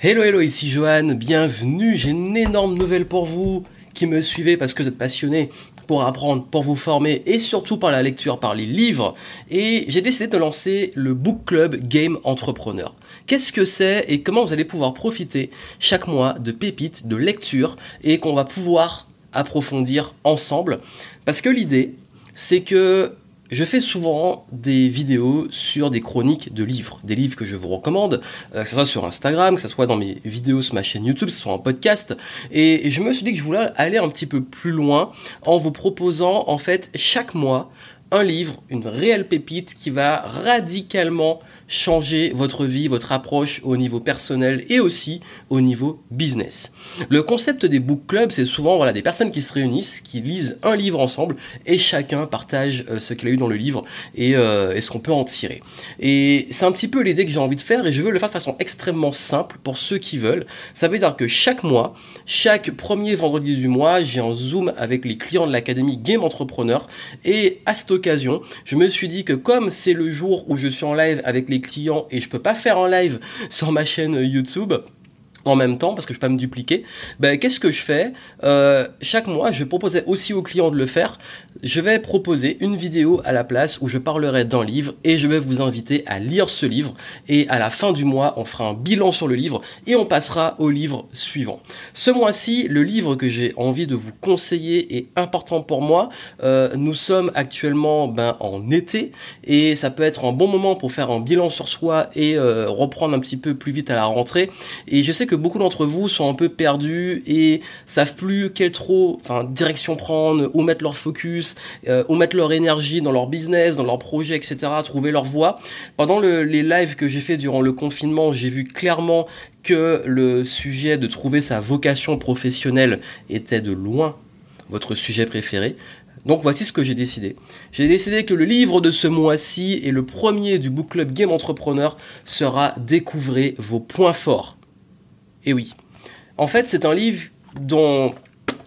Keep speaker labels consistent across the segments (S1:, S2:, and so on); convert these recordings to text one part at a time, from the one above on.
S1: Hello, hello, ici Johan, bienvenue. J'ai une énorme nouvelle pour vous qui me suivez parce que vous êtes passionné pour apprendre, pour vous former et surtout par la lecture, par les livres. Et j'ai décidé de lancer le Book Club Game Entrepreneur. Qu'est-ce que c'est et comment vous allez pouvoir profiter chaque mois de pépites, de lecture et qu'on va pouvoir approfondir ensemble? Parce que l'idée, c'est que je fais souvent des vidéos sur des chroniques de livres, des livres que je vous recommande, euh, que ce soit sur Instagram, que ce soit dans mes vidéos sur ma chaîne YouTube, que ce soit en podcast. Et, je me suis dit que je voulais aller un petit peu plus loin en vous proposant en fait chaque mois un livre, une réelle pépite qui va radicalement changer votre vie, votre approche au niveau personnel et aussi au niveau business. Le concept des book clubs, c'est souvent voilà, des personnes qui se réunissent, qui lisent un livre ensemble et chacun partage euh, ce qu'il a eu dans le livre et, euh, et ce qu'on peut en tirer. Et c'est un petit peu l'idée que j'ai envie de faire et je veux le faire de façon extrêmement simple pour ceux qui veulent. Ça veut dire que chaque mois, chaque premier vendredi du mois, j'ai un zoom avec les clients de l'académie Game Entrepreneur et à je me suis dit que comme c'est le jour où je suis en live avec les clients et je peux pas faire un live sur ma chaîne YouTube en même temps parce que je peux pas me dupliquer, ben, qu'est-ce que je fais? Euh, Chaque mois, je proposais aussi aux clients de le faire. Je vais proposer une vidéo à la place où je parlerai d'un livre et je vais vous inviter à lire ce livre. Et à la fin du mois, on fera un bilan sur le livre et on passera au livre suivant. Ce mois-ci, le livre que j'ai envie de vous conseiller est important pour moi. Euh, nous sommes actuellement ben, en été et ça peut être un bon moment pour faire un bilan sur soi et euh, reprendre un petit peu plus vite à la rentrée. Et je sais que beaucoup d'entre vous sont un peu perdus et savent plus quelle trop, enfin, direction prendre, où mettre leur focus, euh, où mettre leur énergie dans leur business, dans leur projet, etc., trouver leur voie. Pendant les lives que j'ai fait durant le confinement, j'ai vu clairement que le sujet de trouver sa vocation professionnelle était de loin votre sujet préféré. Donc voici ce que j'ai décidé. J'ai décidé que le livre de ce mois-ci et le premier du Book Club Game Entrepreneur sera Découvrez vos points forts. Et oui. En fait, c'est un livre dont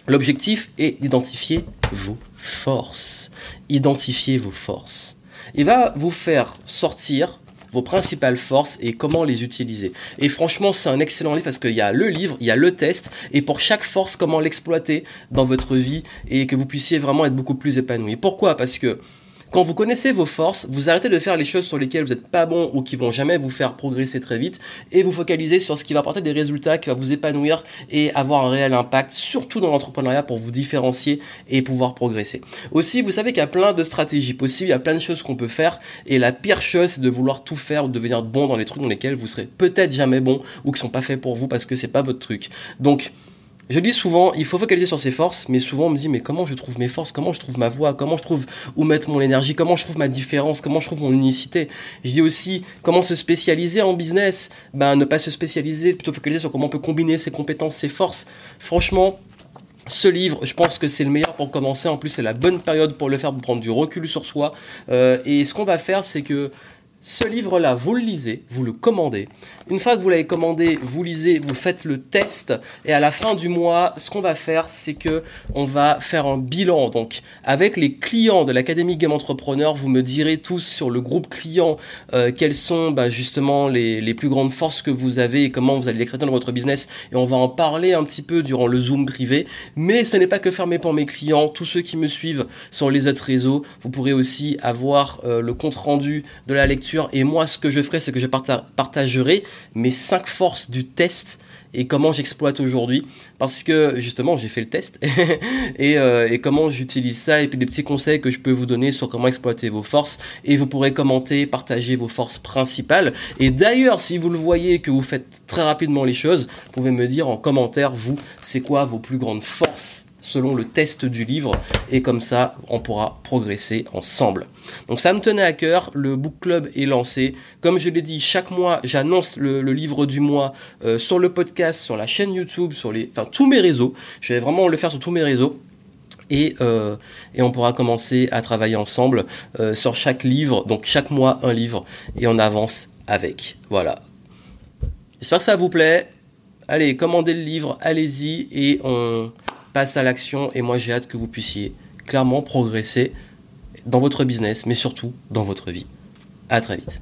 S1: l'objectif est d'identifier vos forces. Identifier vos forces. Il va vous faire sortir vos principales forces et comment les utiliser. Et franchement, c'est un excellent livre parce qu'il y a le livre, il y a le test, et pour chaque force, comment l'exploiter dans votre vie et que vous puissiez vraiment être beaucoup plus épanoui. Pourquoi? Parce que quand vous connaissez vos forces, vous arrêtez de faire les choses sur lesquelles vous n'êtes pas bon ou qui vont jamais vous faire progresser très vite et vous focalisez sur ce qui va apporter des résultats, qui va vous épanouir et avoir un réel impact, surtout dans l'entrepreneuriat pour vous différencier et pouvoir progresser. Aussi, vous savez qu'il y a plein de stratégies possibles, il y a plein de choses qu'on peut faire et la pire chose, c'est de vouloir tout faire ou de devenir bon dans les trucs dans lesquels vous serez peut-être jamais bon ou qui sont pas faits pour vous parce que c'est pas votre truc. Donc, je dis souvent, il faut focaliser sur ses forces, mais souvent on me dit, mais comment je trouve mes forces, comment je trouve ma voix, comment je trouve où mettre mon énergie, comment je trouve ma différence, comment je trouve mon unicité? Je dis aussi, comment se spécialiser en business, ben ne pas se spécialiser, plutôt focaliser sur comment on peut combiner ses compétences, ses forces. Franchement, ce livre, je pense que c'est le meilleur pour commencer. En plus, c'est la bonne période pour le faire, pour prendre du recul sur soi. Euh, et ce qu'on va faire, c'est que ce livre-là, vous le lisez, vous le commandez. Une fois que vous l'avez commandé, vous lisez, vous faites le test et à la fin du mois, ce qu'on va faire, c'est que on va faire un bilan. Donc, avec les clients de l'Académie Game Entrepreneur, vous me direz tous sur le groupe client euh, quelles sont bah, justement les, plus grandes forces que vous avez et comment vous allez les dans votre business. Et on va en parler un petit peu durant le Zoom privé. Mais ce n'est pas que fermé pour mes clients. Tous ceux qui me suivent sur les autres réseaux, vous pourrez aussi avoir euh, le compte rendu de la lecture et moi, ce que je ferai, c'est que je partagerai mes 5 forces du test et comment j'exploite aujourd'hui. Parce que justement, j'ai fait le test euh, et, comment j'utilise ça et puis des petits conseils que je peux vous donner sur comment exploiter vos forces. Et vous pourrez commenter, partager vos forces principales. Et d'ailleurs, si vous le voyez que vous faites très rapidement les choses, vous pouvez me dire en commentaire, vous, c'est quoi vos plus grandes forces selon le test du livre et comme ça on pourra progresser ensemble. Donc ça me tenait à cœur, le book club est lancé. Comme je l'ai dit, chaque mois j'annonce le, livre du mois euh, sur le podcast, sur la chaîne YouTube, sur les, enfin tous mes réseaux. Je vais vraiment le faire sur tous mes réseaux. Et, euh, et, on pourra commencer à travailler ensemble euh, sur chaque livre, donc chaque mois un livre, et on avance avec. Voilà. J'espère que ça vous plaît. Allez, commandez le livre, allez-y, et on, passe à l'action et moi j'ai hâte que vous puissiez clairement progresser dans votre business, mais surtout dans votre vie. À très vite.